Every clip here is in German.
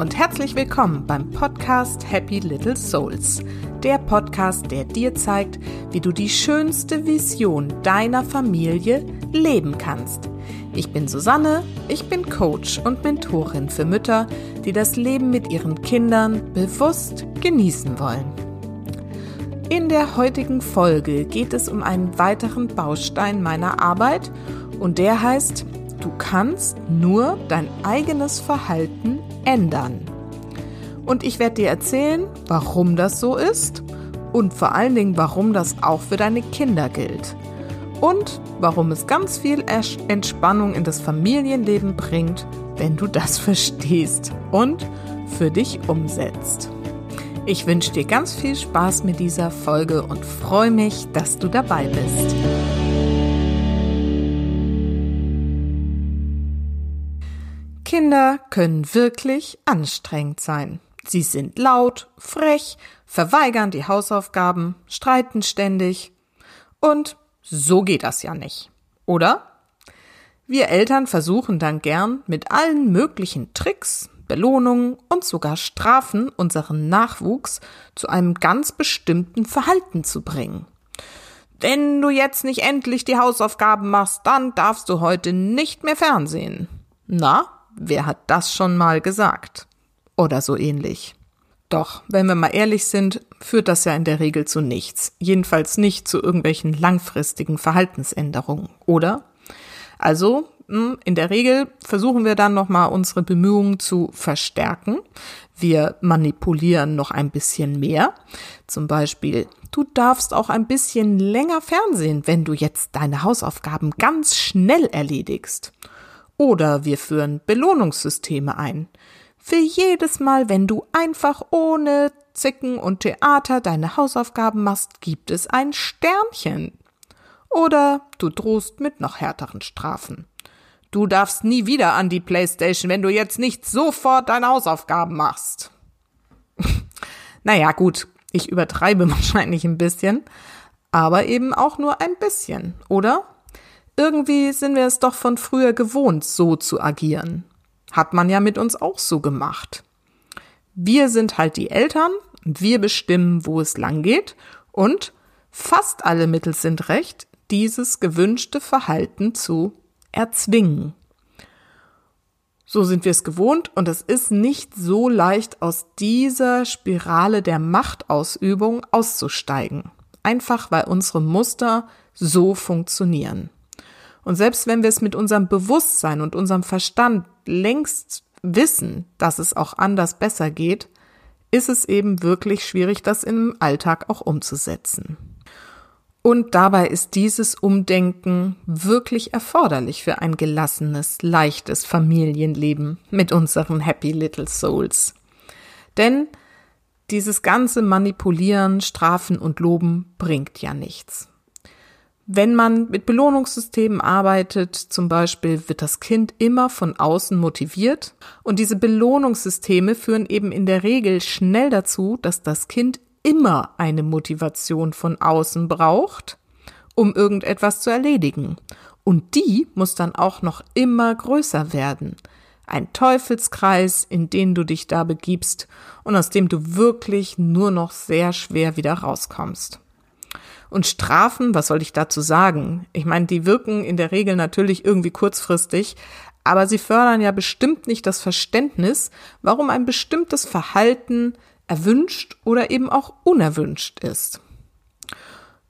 und herzlich willkommen beim Podcast Happy Little Souls. Der Podcast, der dir zeigt, wie du die schönste Vision deiner Familie leben kannst. Ich bin Susanne, ich bin Coach und Mentorin für Mütter, die das Leben mit ihren Kindern bewusst genießen wollen. In der heutigen Folge geht es um einen weiteren Baustein meiner Arbeit und der heißt, du kannst nur dein eigenes Verhalten ändern. Und ich werde dir erzählen, warum das so ist und vor allen Dingen, warum das auch für deine Kinder gilt. Und warum es ganz viel Entspannung in das Familienleben bringt, wenn du das verstehst und für dich umsetzt. Ich wünsche dir ganz viel Spaß mit dieser Folge und freue mich, dass du dabei bist. Kinder können wirklich anstrengend sein. Sie sind laut, frech, verweigern die Hausaufgaben, streiten ständig. Und so geht das ja nicht, oder? Wir Eltern versuchen dann gern mit allen möglichen Tricks, Belohnungen und sogar Strafen unseren Nachwuchs zu einem ganz bestimmten Verhalten zu bringen. Wenn du jetzt nicht endlich die Hausaufgaben machst, dann darfst du heute nicht mehr Fernsehen. Na, wer hat das schon mal gesagt? Oder so ähnlich. Doch, wenn wir mal ehrlich sind, führt das ja in der Regel zu nichts. Jedenfalls nicht zu irgendwelchen langfristigen Verhaltensänderungen, oder? Also, hm, in der Regel versuchen wir dann nochmal unsere Bemühungen zu verstärken. Wir manipulieren noch ein bisschen mehr. Zum Beispiel, du darfst auch ein bisschen länger Fernsehen, wenn du jetzt deine Hausaufgaben ganz schnell erledigst. Oder wir führen Belohnungssysteme ein. Für jedes Mal, wenn du einfach ohne Zicken und Theater deine Hausaufgaben machst, gibt es ein Sternchen. Oder du drohst mit noch härteren Strafen. Du darfst nie wieder an die Playstation, wenn du jetzt nicht sofort deine Hausaufgaben machst. naja, gut, ich übertreibe wahrscheinlich ein bisschen, aber eben auch nur ein bisschen, oder? Irgendwie sind wir es doch von früher gewohnt, so zu agieren. Hat man ja mit uns auch so gemacht. Wir sind halt die Eltern wir bestimmen, wo es lang geht und fast alle Mittel sind recht, dieses gewünschte Verhalten zu erzwingen. So sind wir es gewohnt und es ist nicht so leicht, aus dieser Spirale der Machtausübung auszusteigen. Einfach weil unsere Muster so funktionieren. Und selbst wenn wir es mit unserem Bewusstsein und unserem Verstand längst wissen, dass es auch anders besser geht, ist es eben wirklich schwierig, das im Alltag auch umzusetzen. Und dabei ist dieses Umdenken wirklich erforderlich für ein gelassenes, leichtes Familienleben mit unseren Happy Little Souls. Denn dieses ganze Manipulieren, Strafen und Loben bringt ja nichts. Wenn man mit Belohnungssystemen arbeitet, zum Beispiel, wird das Kind immer von außen motiviert und diese Belohnungssysteme führen eben in der Regel schnell dazu, dass das Kind immer eine Motivation von außen braucht, um irgendetwas zu erledigen. Und die muss dann auch noch immer größer werden. Ein Teufelskreis, in den du dich da begibst und aus dem du wirklich nur noch sehr schwer wieder rauskommst. Und Strafen, was soll ich dazu sagen? Ich meine, die wirken in der Regel natürlich irgendwie kurzfristig, aber sie fördern ja bestimmt nicht das Verständnis, warum ein bestimmtes Verhalten erwünscht oder eben auch unerwünscht ist.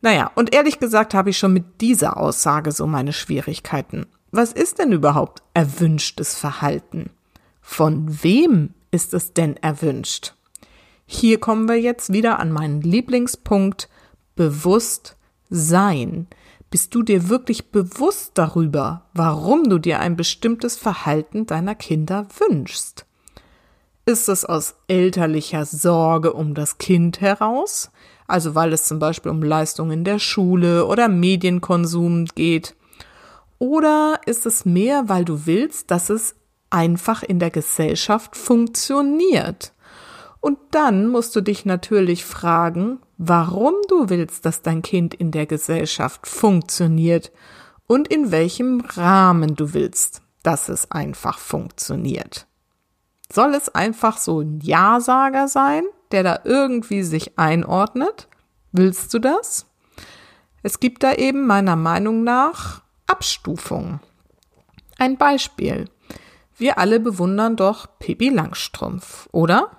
Naja, und ehrlich gesagt habe ich schon mit dieser Aussage so meine Schwierigkeiten. Was ist denn überhaupt erwünschtes Verhalten? Von wem ist es denn erwünscht? Hier kommen wir jetzt wieder an meinen Lieblingspunkt bewusst sein? Bist du dir wirklich bewusst darüber, warum du dir ein bestimmtes Verhalten deiner Kinder wünschst? Ist es aus elterlicher Sorge um das Kind heraus? Also weil es zum Beispiel um Leistungen in der Schule oder Medienkonsum geht? Oder ist es mehr, weil du willst, dass es einfach in der Gesellschaft funktioniert? Und dann musst du dich natürlich fragen, warum du willst, dass dein Kind in der Gesellschaft funktioniert und in welchem Rahmen du willst, dass es einfach funktioniert. Soll es einfach so ein Ja-Sager sein, der da irgendwie sich einordnet? Willst du das? Es gibt da eben meiner Meinung nach Abstufungen. Ein Beispiel. Wir alle bewundern doch Pippi Langstrumpf, oder?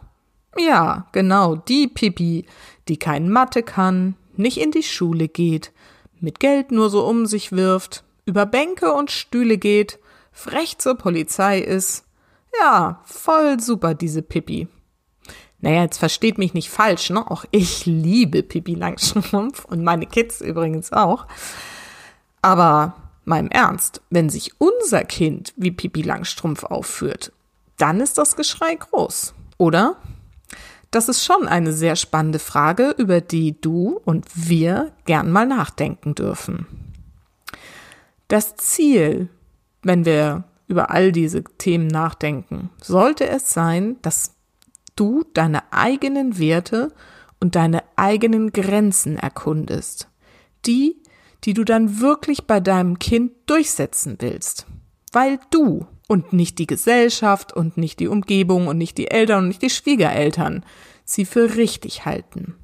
Ja, genau, die Pippi, die kein Mathe kann, nicht in die Schule geht, mit Geld nur so um sich wirft, über Bänke und Stühle geht, frech zur Polizei ist. Ja, voll super, diese Pippi. Naja, jetzt versteht mich nicht falsch, ne? Auch ich liebe Pippi Langstrumpf und meine Kids übrigens auch. Aber meinem Ernst, wenn sich unser Kind wie Pippi Langstrumpf aufführt, dann ist das Geschrei groß, oder? Das ist schon eine sehr spannende Frage, über die du und wir gern mal nachdenken dürfen. Das Ziel, wenn wir über all diese Themen nachdenken, sollte es sein, dass du deine eigenen Werte und deine eigenen Grenzen erkundest. Die, die du dann wirklich bei deinem Kind durchsetzen willst. Weil du und nicht die Gesellschaft und nicht die Umgebung und nicht die Eltern und nicht die Schwiegereltern sie für richtig halten.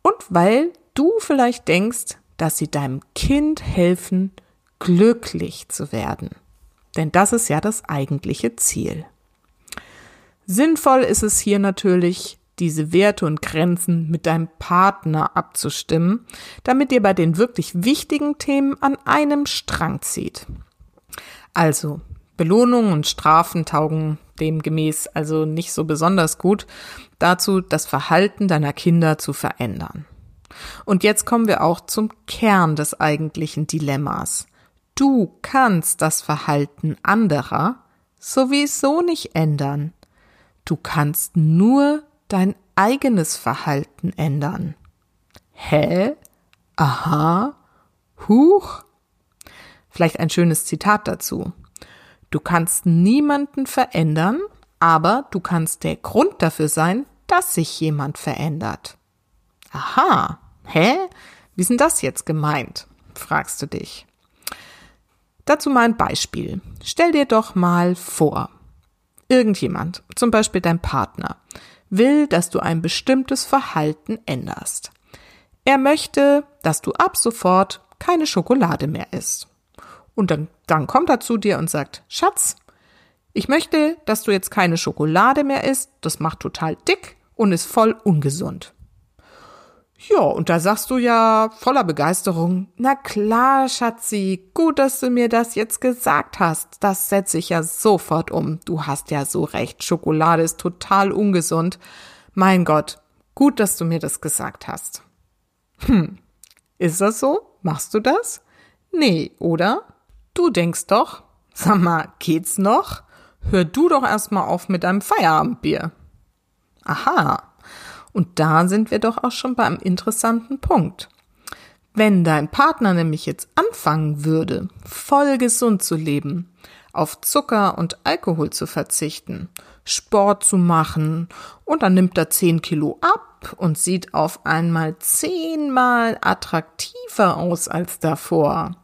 Und weil du vielleicht denkst, dass sie deinem Kind helfen, glücklich zu werden. Denn das ist ja das eigentliche Ziel. Sinnvoll ist es hier natürlich, diese Werte und Grenzen mit deinem Partner abzustimmen, damit ihr bei den wirklich wichtigen Themen an einem Strang zieht. Also, Belohnungen und Strafen taugen demgemäß also nicht so besonders gut dazu, das Verhalten deiner Kinder zu verändern. Und jetzt kommen wir auch zum Kern des eigentlichen Dilemmas. Du kannst das Verhalten anderer sowieso nicht ändern. Du kannst nur dein eigenes Verhalten ändern. Hä? Aha? Huch? Vielleicht ein schönes Zitat dazu. Du kannst niemanden verändern, aber du kannst der Grund dafür sein, dass sich jemand verändert. Aha, hä? Wie ist denn das jetzt gemeint? fragst du dich. Dazu mal ein Beispiel. Stell dir doch mal vor, irgendjemand, zum Beispiel dein Partner, will, dass du ein bestimmtes Verhalten änderst. Er möchte, dass du ab sofort keine Schokolade mehr isst. Und dann, dann kommt er zu dir und sagt, Schatz, ich möchte, dass du jetzt keine Schokolade mehr isst, das macht total dick und ist voll ungesund. Ja, und da sagst du ja voller Begeisterung, na klar, Schatzi, gut, dass du mir das jetzt gesagt hast. Das setze ich ja sofort um. Du hast ja so recht, Schokolade ist total ungesund. Mein Gott, gut, dass du mir das gesagt hast. Hm, ist das so? Machst du das? Nee, oder? Du denkst doch, sag mal, geht's noch? Hör du doch erstmal auf mit deinem Feierabendbier. Aha. Und da sind wir doch auch schon beim interessanten Punkt. Wenn dein Partner nämlich jetzt anfangen würde, voll gesund zu leben, auf Zucker und Alkohol zu verzichten, Sport zu machen und dann nimmt er 10 Kilo ab und sieht auf einmal zehnmal attraktiver aus als davor.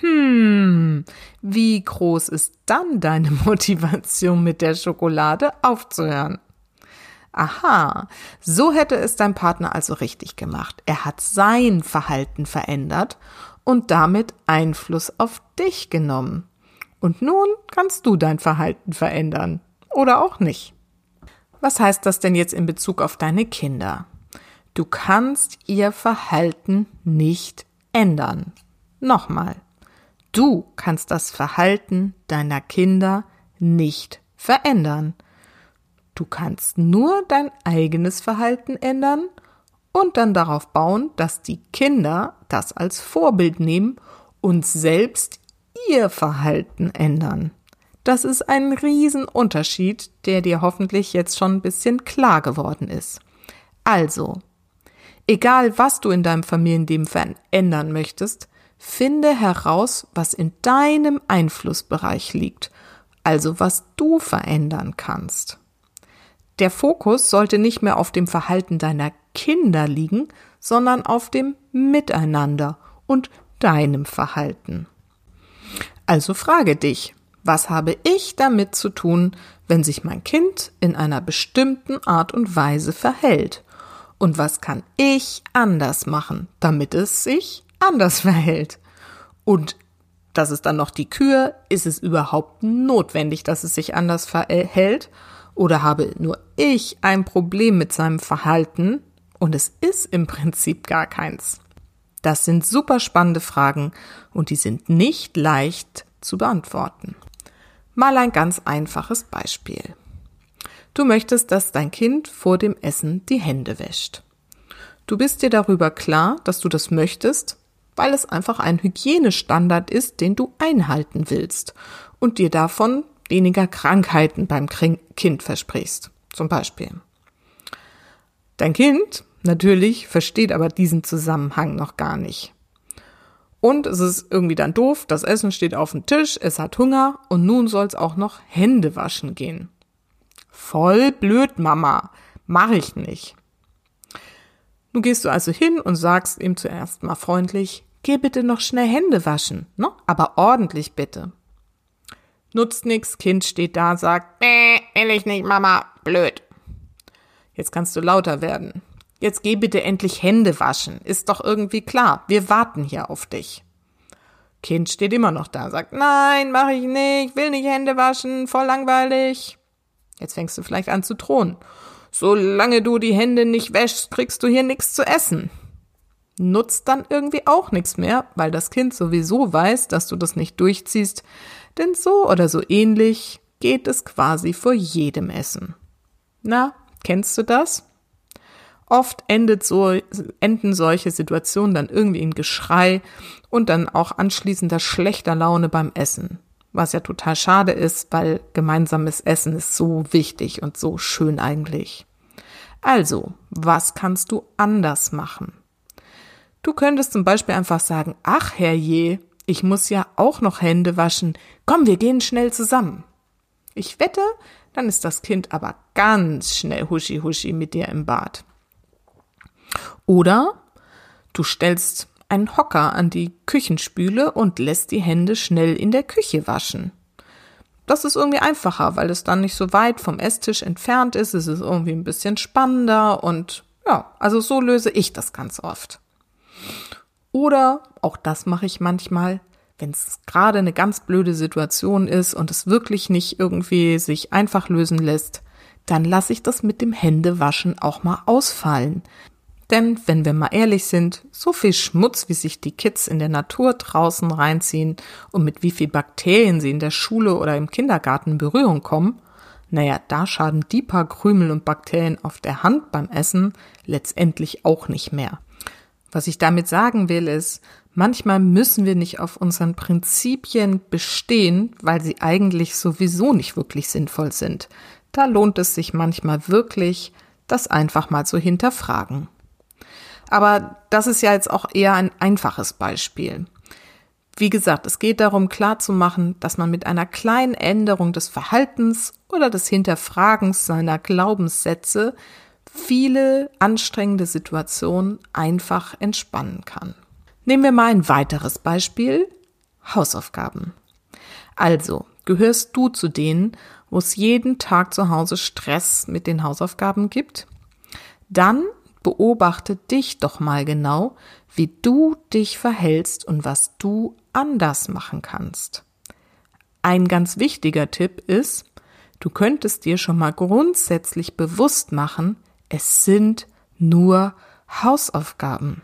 Hm, wie groß ist dann deine Motivation mit der Schokolade aufzuhören? Aha, so hätte es dein Partner also richtig gemacht. Er hat sein Verhalten verändert und damit Einfluss auf dich genommen. Und nun kannst du dein Verhalten verändern. Oder auch nicht. Was heißt das denn jetzt in Bezug auf deine Kinder? Du kannst ihr Verhalten nicht ändern. Nochmal. Du kannst das Verhalten deiner Kinder nicht verändern. Du kannst nur dein eigenes Verhalten ändern und dann darauf bauen, dass die Kinder das als Vorbild nehmen und selbst ihr Verhalten ändern. Das ist ein Riesenunterschied, der dir hoffentlich jetzt schon ein bisschen klar geworden ist. Also, egal was du in deinem Familienleben verändern möchtest, Finde heraus, was in deinem Einflussbereich liegt, also was du verändern kannst. Der Fokus sollte nicht mehr auf dem Verhalten deiner Kinder liegen, sondern auf dem Miteinander und deinem Verhalten. Also frage dich, Was habe ich damit zu tun, wenn sich mein Kind in einer bestimmten Art und Weise verhält? Und was kann ich anders machen, damit es sich anders verhält? Und das ist dann noch die Kür. Ist es überhaupt notwendig, dass es sich anders verhält? Oder habe nur ich ein Problem mit seinem Verhalten und es ist im Prinzip gar keins? Das sind super spannende Fragen und die sind nicht leicht zu beantworten. Mal ein ganz einfaches Beispiel. Du möchtest, dass dein Kind vor dem Essen die Hände wäscht. Du bist dir darüber klar, dass du das möchtest, weil es einfach ein Hygienestandard ist, den du einhalten willst und dir davon weniger Krankheiten beim Kind versprichst. Zum Beispiel. Dein Kind natürlich versteht aber diesen Zusammenhang noch gar nicht. Und es ist irgendwie dann doof, das Essen steht auf dem Tisch, es hat Hunger und nun soll es auch noch Hände waschen gehen. Voll blöd, Mama. Mach ich nicht. Nun gehst du also hin und sagst ihm zuerst mal freundlich, Geh bitte noch schnell Hände waschen, ne? Aber ordentlich bitte. Nutzt nix, Kind steht da, sagt, nee, will ich nicht, Mama, blöd. Jetzt kannst du lauter werden. Jetzt geh bitte endlich Hände waschen. Ist doch irgendwie klar. Wir warten hier auf dich. Kind steht immer noch da, sagt, nein, mach ich nicht, will nicht Hände waschen, voll langweilig. Jetzt fängst du vielleicht an zu drohen. Solange du die Hände nicht wäschst, kriegst du hier nichts zu essen nutzt dann irgendwie auch nichts mehr, weil das Kind sowieso weiß, dass du das nicht durchziehst, denn so oder so ähnlich geht es quasi vor jedem Essen. Na, kennst du das? Oft endet so, enden solche Situationen dann irgendwie in Geschrei und dann auch anschließender schlechter Laune beim Essen. Was ja total schade ist, weil gemeinsames Essen ist so wichtig und so schön eigentlich. Also, was kannst du anders machen? Du könntest zum Beispiel einfach sagen, ach herrje, ich muss ja auch noch Hände waschen. Komm, wir gehen schnell zusammen. Ich wette, dann ist das Kind aber ganz schnell huschi huschi mit dir im Bad. Oder du stellst einen Hocker an die Küchenspüle und lässt die Hände schnell in der Küche waschen. Das ist irgendwie einfacher, weil es dann nicht so weit vom Esstisch entfernt ist. Es ist irgendwie ein bisschen spannender und ja, also so löse ich das ganz oft. Oder, auch das mache ich manchmal, wenn es gerade eine ganz blöde Situation ist und es wirklich nicht irgendwie sich einfach lösen lässt, dann lasse ich das mit dem Händewaschen auch mal ausfallen. Denn wenn wir mal ehrlich sind, so viel Schmutz, wie sich die Kids in der Natur draußen reinziehen und mit wie viel Bakterien sie in der Schule oder im Kindergarten in Berührung kommen, naja, da schaden die paar Krümel und Bakterien auf der Hand beim Essen letztendlich auch nicht mehr. Was ich damit sagen will, ist, manchmal müssen wir nicht auf unseren Prinzipien bestehen, weil sie eigentlich sowieso nicht wirklich sinnvoll sind. Da lohnt es sich manchmal wirklich, das einfach mal zu hinterfragen. Aber das ist ja jetzt auch eher ein einfaches Beispiel. Wie gesagt, es geht darum klarzumachen, dass man mit einer kleinen Änderung des Verhaltens oder des Hinterfragens seiner Glaubenssätze viele anstrengende Situationen einfach entspannen kann. Nehmen wir mal ein weiteres Beispiel. Hausaufgaben. Also, gehörst du zu denen, wo es jeden Tag zu Hause Stress mit den Hausaufgaben gibt? Dann beobachte dich doch mal genau, wie du dich verhältst und was du anders machen kannst. Ein ganz wichtiger Tipp ist, du könntest dir schon mal grundsätzlich bewusst machen, es sind nur Hausaufgaben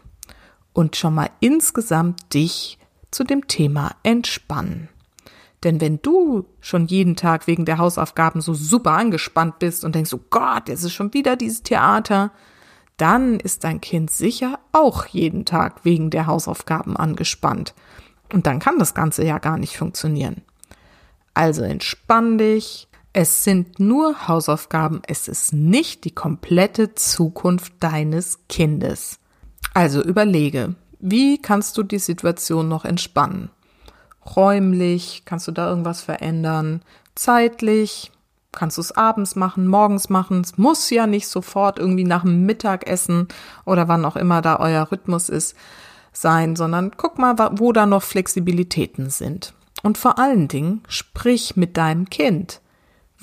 und schon mal insgesamt dich zu dem Thema entspannen. Denn wenn du schon jeden Tag wegen der Hausaufgaben so super angespannt bist und denkst, oh Gott, jetzt ist schon wieder dieses Theater, dann ist dein Kind sicher auch jeden Tag wegen der Hausaufgaben angespannt. Und dann kann das Ganze ja gar nicht funktionieren. Also entspann dich, es sind nur Hausaufgaben, es ist nicht die komplette Zukunft deines Kindes. Also überlege, wie kannst du die Situation noch entspannen? Räumlich, kannst du da irgendwas verändern? Zeitlich, kannst du es abends machen, morgens machen? Es muss ja nicht sofort irgendwie nach dem Mittagessen oder wann auch immer da euer Rhythmus ist sein, sondern guck mal, wo da noch Flexibilitäten sind. Und vor allen Dingen, sprich mit deinem Kind.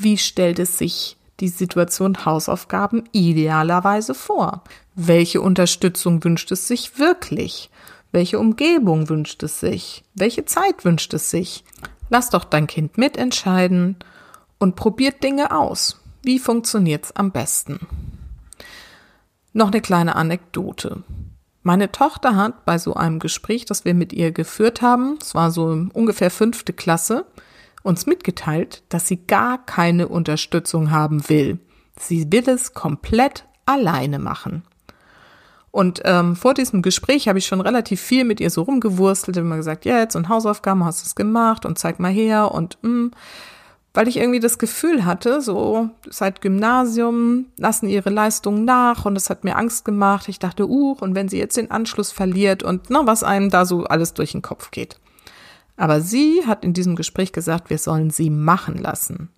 Wie stellt es sich die Situation Hausaufgaben idealerweise vor? Welche Unterstützung wünscht es sich wirklich? Welche Umgebung wünscht es sich? Welche Zeit wünscht es sich? Lass doch dein Kind mitentscheiden und probiert Dinge aus. Wie funktioniert's am besten? Noch eine kleine Anekdote. Meine Tochter hat bei so einem Gespräch, das wir mit ihr geführt haben, es war so ungefähr fünfte Klasse, uns mitgeteilt, dass sie gar keine Unterstützung haben will. Sie will es komplett alleine machen. Und ähm, vor diesem Gespräch habe ich schon relativ viel mit ihr so rumgewurstelt, immer gesagt, jetzt und Hausaufgaben hast du es gemacht und zeig mal her und mh. Mm, weil ich irgendwie das Gefühl hatte, so seit Gymnasium lassen ihre Leistungen nach und es hat mir Angst gemacht. Ich dachte, uh, und wenn sie jetzt den Anschluss verliert und na, was einem da so alles durch den Kopf geht. Aber sie hat in diesem Gespräch gesagt, wir sollen sie machen lassen.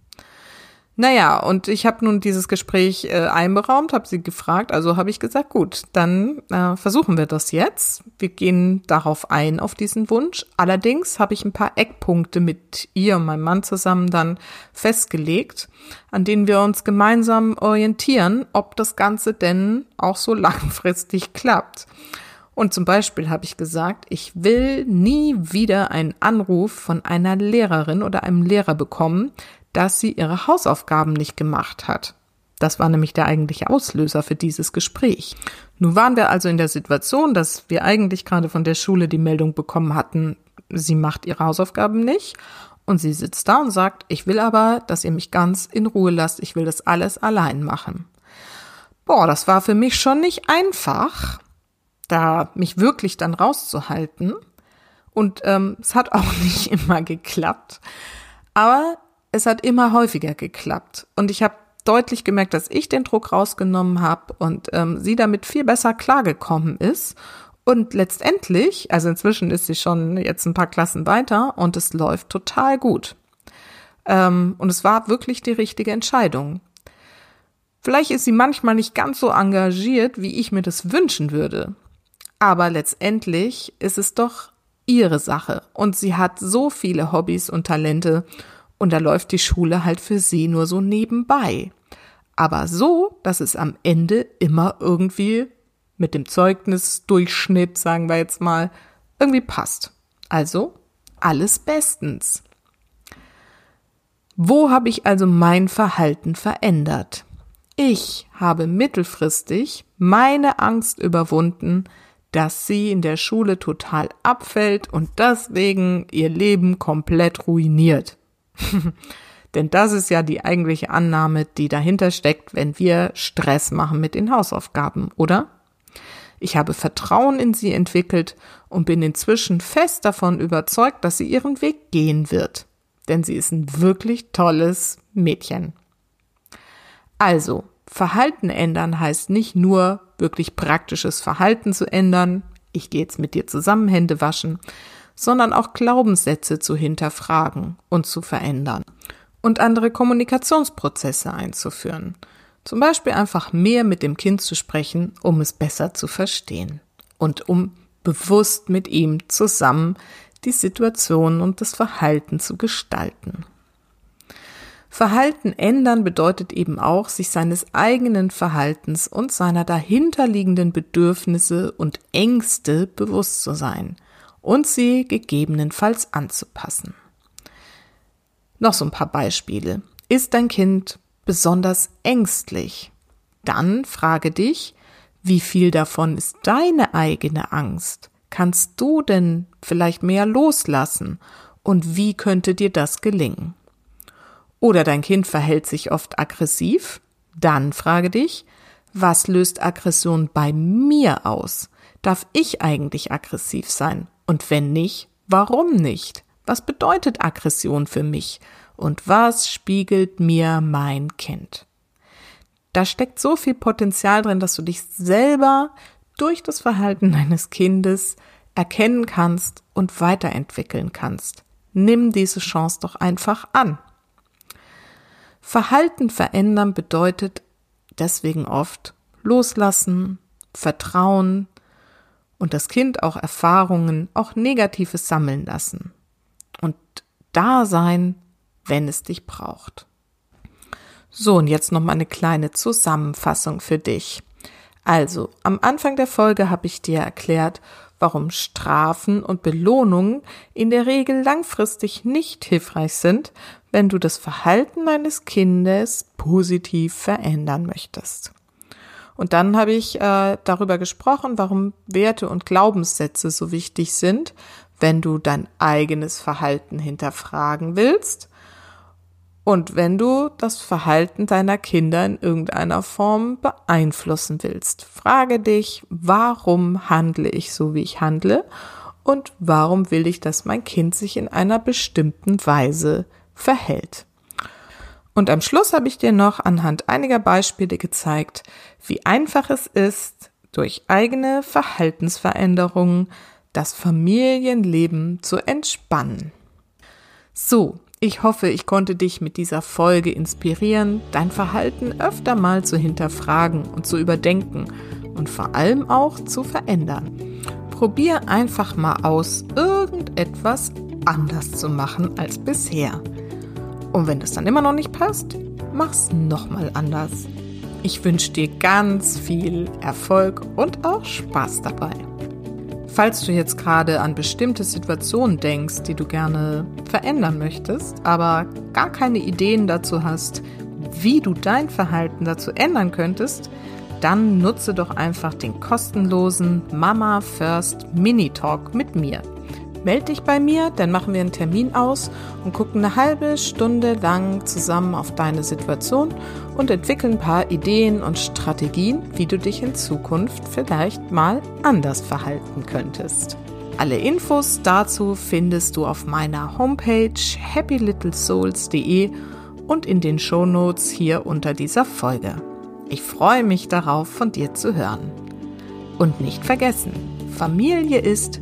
Naja, und ich habe nun dieses Gespräch äh, einberaumt, habe sie gefragt, also habe ich gesagt, gut, dann äh, versuchen wir das jetzt. Wir gehen darauf ein, auf diesen Wunsch. Allerdings habe ich ein paar Eckpunkte mit ihr und meinem Mann zusammen dann festgelegt, an denen wir uns gemeinsam orientieren, ob das Ganze denn auch so langfristig klappt. Und zum Beispiel habe ich gesagt, ich will nie wieder einen Anruf von einer Lehrerin oder einem Lehrer bekommen, dass sie ihre Hausaufgaben nicht gemacht hat. Das war nämlich der eigentliche Auslöser für dieses Gespräch. Nun waren wir also in der Situation, dass wir eigentlich gerade von der Schule die Meldung bekommen hatten, sie macht ihre Hausaufgaben nicht. Und sie sitzt da und sagt, ich will aber, dass ihr mich ganz in Ruhe lasst, ich will das alles allein machen. Boah, das war für mich schon nicht einfach, da mich wirklich dann rauszuhalten. Und ähm, es hat auch nicht immer geklappt. Aber es hat immer häufiger geklappt. Und ich habe deutlich gemerkt, dass ich den Druck rausgenommen habe und ähm, sie damit viel besser klargekommen ist. Und letztendlich, also inzwischen ist sie schon jetzt ein paar Klassen weiter und es läuft total gut. Ähm, und es war wirklich die richtige Entscheidung. Vielleicht ist sie manchmal nicht ganz so engagiert, wie ich mir das wünschen würde. Aber letztendlich ist es doch ihre Sache und sie hat so viele Hobbys und Talente und da läuft die Schule halt für sie nur so nebenbei. Aber so, dass es am Ende immer irgendwie mit dem Zeugnisdurchschnitt, sagen wir jetzt mal, irgendwie passt. Also alles bestens. Wo habe ich also mein Verhalten verändert? Ich habe mittelfristig meine Angst überwunden, dass sie in der Schule total abfällt und deswegen ihr Leben komplett ruiniert. Denn das ist ja die eigentliche Annahme, die dahinter steckt, wenn wir Stress machen mit den Hausaufgaben, oder? Ich habe Vertrauen in sie entwickelt und bin inzwischen fest davon überzeugt, dass sie ihren Weg gehen wird. Denn sie ist ein wirklich tolles Mädchen. Also, Verhalten ändern heißt nicht nur wirklich praktisches Verhalten zu ändern, ich gehe jetzt mit dir zusammen Hände waschen, sondern auch Glaubenssätze zu hinterfragen und zu verändern und andere Kommunikationsprozesse einzuführen. Zum Beispiel einfach mehr mit dem Kind zu sprechen, um es besser zu verstehen und um bewusst mit ihm zusammen die Situation und das Verhalten zu gestalten. Verhalten ändern bedeutet eben auch, sich seines eigenen Verhaltens und seiner dahinterliegenden Bedürfnisse und Ängste bewusst zu sein – und sie gegebenenfalls anzupassen. Noch so ein paar Beispiele. Ist dein Kind besonders ängstlich? Dann frage dich, wie viel davon ist deine eigene Angst? Kannst du denn vielleicht mehr loslassen? Und wie könnte dir das gelingen? Oder dein Kind verhält sich oft aggressiv? Dann frage dich, was löst Aggression bei mir aus? Darf ich eigentlich aggressiv sein? Und wenn nicht, warum nicht? Was bedeutet Aggression für mich? Und was spiegelt mir mein Kind? Da steckt so viel Potenzial drin, dass du dich selber durch das Verhalten deines Kindes erkennen kannst und weiterentwickeln kannst. Nimm diese Chance doch einfach an. Verhalten verändern bedeutet deswegen oft loslassen, vertrauen, und das Kind auch Erfahrungen, auch Negatives sammeln lassen. Und da sein, wenn es dich braucht. So, und jetzt noch mal eine kleine Zusammenfassung für dich. Also, am Anfang der Folge habe ich dir erklärt, warum Strafen und Belohnungen in der Regel langfristig nicht hilfreich sind, wenn du das Verhalten deines Kindes positiv verändern möchtest. Und dann habe ich äh, darüber gesprochen, warum Werte und Glaubenssätze so wichtig sind, wenn du dein eigenes Verhalten hinterfragen willst und wenn du das Verhalten deiner Kinder in irgendeiner Form beeinflussen willst. Frage dich, warum handle ich so, wie ich handle und warum will ich, dass mein Kind sich in einer bestimmten Weise verhält. Und am Schluss habe ich dir noch anhand einiger Beispiele gezeigt, wie einfach es ist, durch eigene Verhaltensveränderungen das Familienleben zu entspannen. So, ich hoffe, ich konnte dich mit dieser Folge inspirieren, dein Verhalten öfter mal zu hinterfragen und zu überdenken und vor allem auch zu verändern. Probier einfach mal aus, irgendetwas anders zu machen als bisher. Und wenn das dann immer noch nicht passt, mach's nochmal anders. Ich wünsche dir ganz viel Erfolg und auch Spaß dabei. Falls du jetzt gerade an bestimmte Situationen denkst, die du gerne verändern möchtest, aber gar keine Ideen dazu hast, wie du dein Verhalten dazu ändern könntest, dann nutze doch einfach den kostenlosen Mama First Mini Talk mit mir. Meld dich bei mir, dann machen wir einen Termin aus und gucken eine halbe Stunde lang zusammen auf deine Situation und entwickeln ein paar Ideen und Strategien, wie du dich in Zukunft vielleicht mal anders verhalten könntest. Alle Infos dazu findest du auf meiner Homepage happylittlesouls.de und in den Shownotes hier unter dieser Folge. Ich freue mich darauf, von dir zu hören. Und nicht vergessen, Familie ist,